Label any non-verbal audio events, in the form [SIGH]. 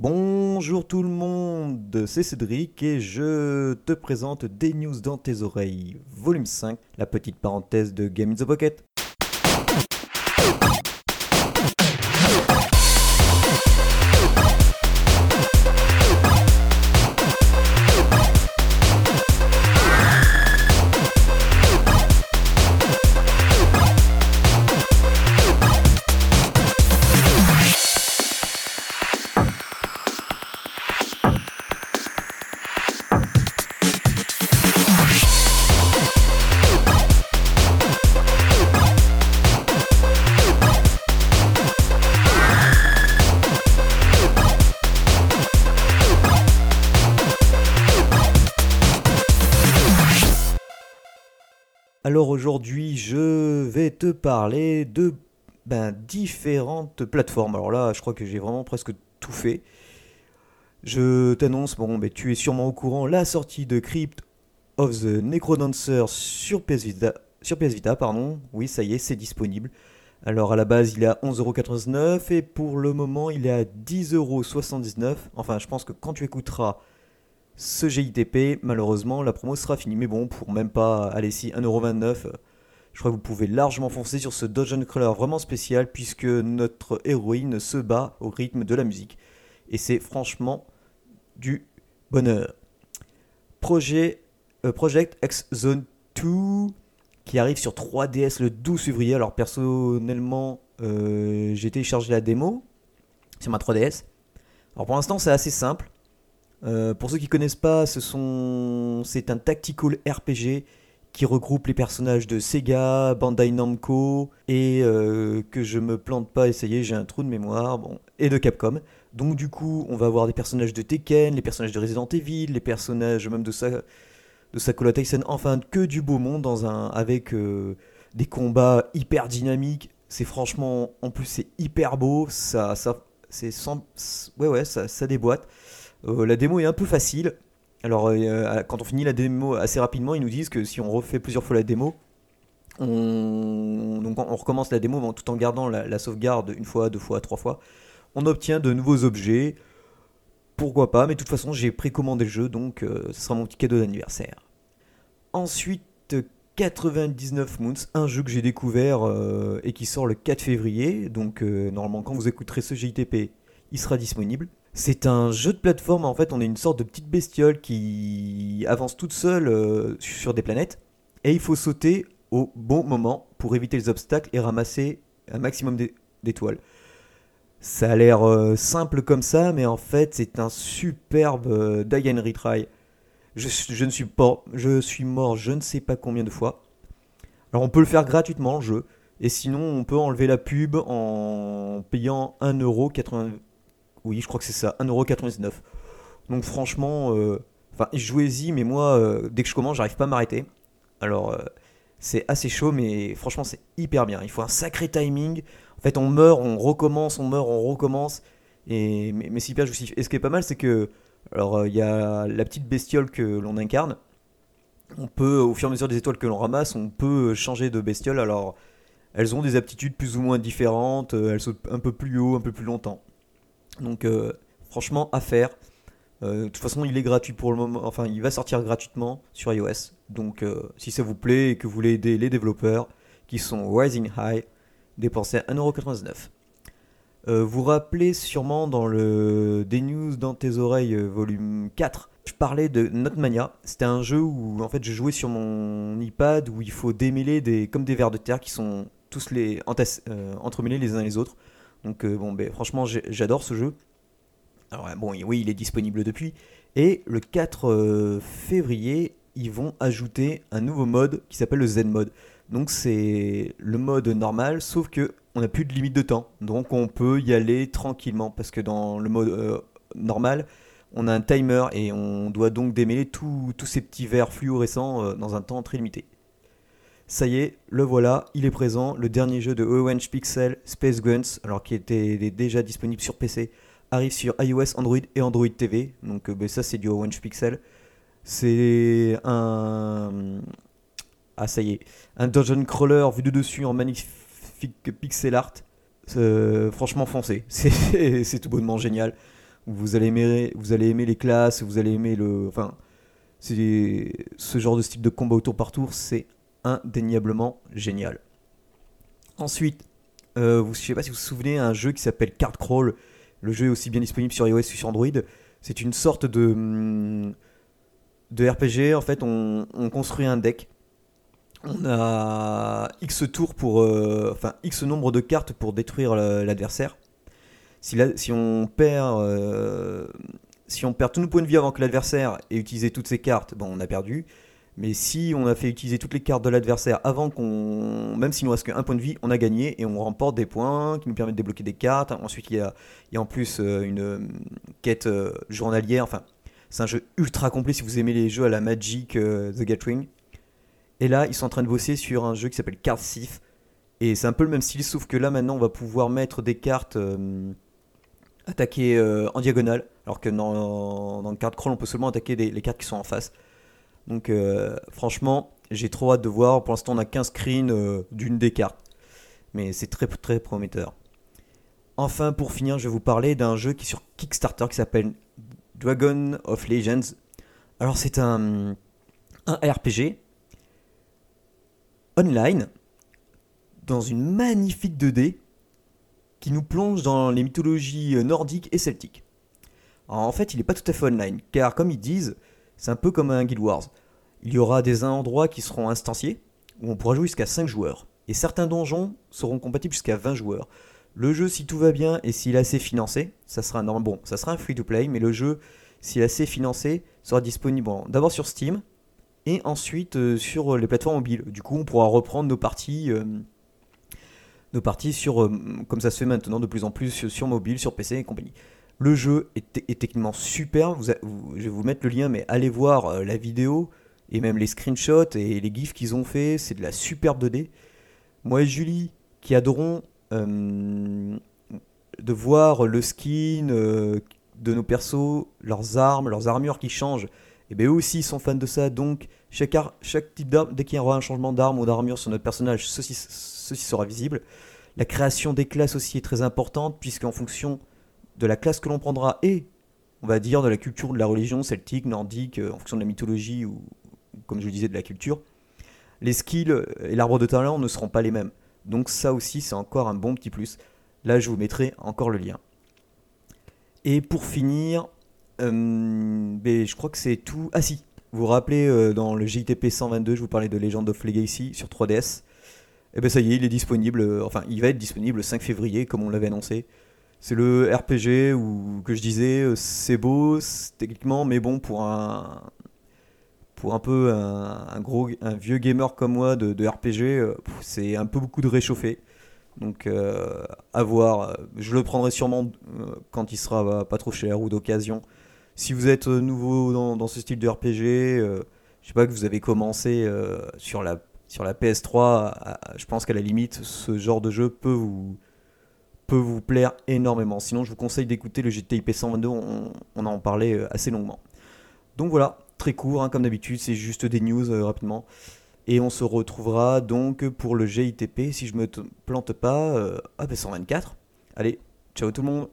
Bonjour tout le monde, c'est Cédric et je te présente des news dans tes oreilles, volume 5, la petite parenthèse de Game in the Pocket. Alors aujourd'hui, je vais te parler de ben, différentes plateformes. Alors là, je crois que j'ai vraiment presque tout fait. Je t'annonce, bon, ben, tu es sûrement au courant, la sortie de Crypt of the Necrodancer sur PS Vita. Sur PS Vita, pardon. Oui, ça y est, c'est disponible. Alors à la base, il est à 11,99€ et pour le moment, il est à 10,79€. Enfin, je pense que quand tu écouteras ce GITP, malheureusement, la promo sera finie. Mais bon, pour même pas, aller si 1,29€, je crois que vous pouvez largement foncer sur ce Dungeon Crawler vraiment spécial, puisque notre héroïne se bat au rythme de la musique. Et c'est franchement du bonheur. Projet, euh, Project X Zone 2, qui arrive sur 3DS le 12 février. Alors personnellement, euh, j'ai téléchargé la démo sur ma 3DS. Alors pour l'instant, c'est assez simple. Euh, pour ceux qui connaissent pas, c'est un tactical RPG qui regroupe les personnages de Sega, Bandai Namco et euh, que je me plante pas, essayer, j'ai un trou de mémoire, bon, et de Capcom. Donc du coup, on va avoir des personnages de Tekken, les personnages de Resident Evil, les personnages même de, Sa... Sakura Tyson, enfin que du beau monde dans un avec euh, des combats hyper dynamiques. C'est franchement, en plus c'est hyper beau, ça, ça, c'est sans, ouais ouais, ça, ça déboîte. Euh, la démo est un peu facile. Alors, euh, quand on finit la démo assez rapidement, ils nous disent que si on refait plusieurs fois la démo, on, recommence la démo tout en gardant la, sauvegarde une fois, deux fois, trois fois. On obtient de nouveaux objets. Pourquoi pas, mais de toute façon, j'ai précommandé le jeu, donc euh, ce sera mon petit cadeau d'anniversaire. Ensuite, 99 Moons, un jeu que j'ai découvert et qui sort le 4 février. Donc, normalement, quand vous écouterez ce JTP, il sera disponible. C'est un jeu de plateforme, en fait, on est une sorte de petite bestiole qui avance toute seule euh, sur des planètes, et il faut sauter au bon moment pour éviter les obstacles et ramasser un maximum d'étoiles. Ça a l'air euh, simple comme ça, mais en fait, c'est un superbe euh, die and retry. Je, je, ne suis pas, je suis mort je ne sais pas combien de fois. Alors on peut le faire gratuitement le jeu, et sinon on peut enlever la pub en payant 1,80€. Oui, je crois que c'est ça, 1,99€. Donc franchement, euh, enfin, jouez-y, mais moi, euh, dès que je commence, j'arrive pas à m'arrêter. Alors, euh, c'est assez chaud, mais franchement, c'est hyper bien. Il faut un sacré timing. En fait, on meurt, on recommence, on meurt, on recommence. Et, mais, mais c'est hyper jouissif. Et ce qui est pas mal, c'est que, alors, il y a la petite bestiole que l'on incarne. On peut, au fur et à mesure des étoiles que l'on ramasse, on peut changer de bestiole. Alors, elles ont des aptitudes plus ou moins différentes. Elles sautent un peu plus haut, un peu plus longtemps. Donc euh, franchement, à faire. Euh, de toute façon, il est gratuit pour le moment. Enfin, il va sortir gratuitement sur iOS. Donc, euh, si ça vous plaît et que vous voulez aider les développeurs qui sont Rising High, dépensez 1,99€. Euh, vous rappelez sûrement dans le Des News dans tes oreilles, volume 4, je parlais de Notmania. C'était un jeu où en fait je jouais sur mon iPad où il faut démêler des, comme des vers de terre qui sont tous les entremêlés les uns les autres. Donc euh, bon, ben, franchement, j'adore ce jeu. Alors bon, oui, il est disponible depuis. Et le 4 euh, février, ils vont ajouter un nouveau mode qui s'appelle le Zen mode. Donc c'est le mode normal, sauf que on n'a plus de limite de temps. Donc on peut y aller tranquillement parce que dans le mode euh, normal, on a un timer et on doit donc démêler tous ces petits verres fluorescents dans un temps très limité. Ça y est, le voilà, il est présent, le dernier jeu de Orange Pixel, Space Guns, alors qui était déjà disponible sur PC, arrive sur iOS, Android et Android TV. Donc euh, ben, ça c'est du Orange Pixel. C'est un... Ah ça y est, un dungeon crawler vu de dessus en magnifique pixel art. Euh, franchement foncé, [LAUGHS] c'est tout bonnement génial. Vous allez aimer, les classes, vous allez aimer le. Enfin, ce genre de style de combat au tour par tour, c'est indéniablement génial. Ensuite, euh, vous, je ne sais pas si vous vous souvenez, un jeu qui s'appelle Card Crawl. Le jeu est aussi bien disponible sur iOS que sur Android. C'est une sorte de, de RPG. En fait, on, construit un deck. On a X tours pour. Euh, enfin, X nombre de cartes pour détruire l'adversaire. Si, on perd. Euh, si on perd tous nos points de vie avant que l'adversaire ait utilisé toutes ses cartes, on a perdu. Mais si on a fait utiliser toutes les cartes de l'adversaire avant qu'on. Même s'il nous reste qu'un point de vie, on a gagné et on remporte des points qui nous permettent de débloquer des cartes. Ensuite, il y a, il y a en plus euh, une euh, quête euh, journalière. Enfin, c'est un jeu ultra complet si vous aimez les jeux à la Magic The Gathering. Et là, ils sont en train de bosser sur un jeu qui s'appelle Card Thief. Et c'est un peu le même style, sauf que là maintenant, on va pouvoir mettre des cartes attaquées en diagonale. Alors que dans, dans le card crawl, on peut seulement attaquer les cartes qui sont en face. Donc euh, franchement, j'ai trop hâte de voir. Pour l'instant, on a 15 screens euh, d'une des cartes. Mais c'est très prometteur. Enfin, pour finir, je vais vous parler d'un jeu qui est sur Kickstarter qui s'appelle Dragon of Legends. Alors c'est un, un RPG online dans une magnifique 2D qui nous plonge dans les mythologies nordiques et celtiques. en fait, il n'est pas tout à fait online, car comme ils disent, c'est un peu comme un Guild Wars. Il y aura des endroits qui seront instanciés, où on pourra jouer jusqu'à 5 joueurs. Et certains donjons seront compatibles jusqu'à 20 joueurs. Le jeu, si tout va bien et s'il est assez financé, ça sera un, bon, sera un free-to-play, mais le jeu, s'il est assez financé, sera disponible d'abord sur Steam et ensuite euh, sur les plateformes mobiles. Du coup, on pourra reprendre nos parties, euh, euh, comme ça se fait maintenant de plus en plus sur mobile, sur PC et compagnie. Le jeu est, techniquement super. je vais vous mettre le lien, mais allez voir euh, la vidéo et même les screenshots et les gifs qu'ils ont fait. C'est de la superbe 2D. Moi et Julie, qui adorons euh, de voir le skin euh, de nos persos, leurs armes, leurs armures qui changent, et bien eux aussi sont fans de ça. Donc, chaque, chaque type d'arme, dès qu'il y aura un changement d'arme ou d'armure sur notre personnage, ceci, ceci sera visible. La création des classes aussi est très importante, puisqu'en fonction de la classe que l'on prendra et, on va dire, de la culture, de la religion celtique, nordique, euh, en fonction de la mythologie ou, comme je le disais, de la culture, les skills et l'arbre de talent ne seront pas les mêmes. Donc ça aussi, c'est encore un bon petit plus. Là, je vous mettrai encore le lien. Et pour finir, euh, ben, je crois que c'est tout. Ah si, vous vous rappelez, euh, dans le JTP 122, je vous parlais de Legend of Legacy sur 3DS. Et eh ben ça y est, il est disponible, enfin il va être disponible le 5 février, comme on l'avait annoncé. C'est le RPG où, que je disais, euh, c'est beau techniquement, mais bon, pour un, peu un, vieux gamer comme moi de, RPG, euh, c'est un peu beaucoup de réchauffer. Donc euh, à voir, je le prendrai sûrement quand il sera pas trop cher ou d'occasion. Si vous êtes nouveau dans, ce style de RPG, je sais pas que vous avez commencé sur la sur la PS3, je pense qu'à la limite ce genre de jeu peut vous peut vous plaire énormément. Sinon, je vous conseille d'écouter le GTIP 122, on, en parlait euh, assez longuement. Donc voilà, très court, hein, comme d'habitude, c'est juste des news euh, rapidement. Et on se retrouvera donc pour le GITP, si je me plante pas, euh, ah, 124. Allez, ciao tout le monde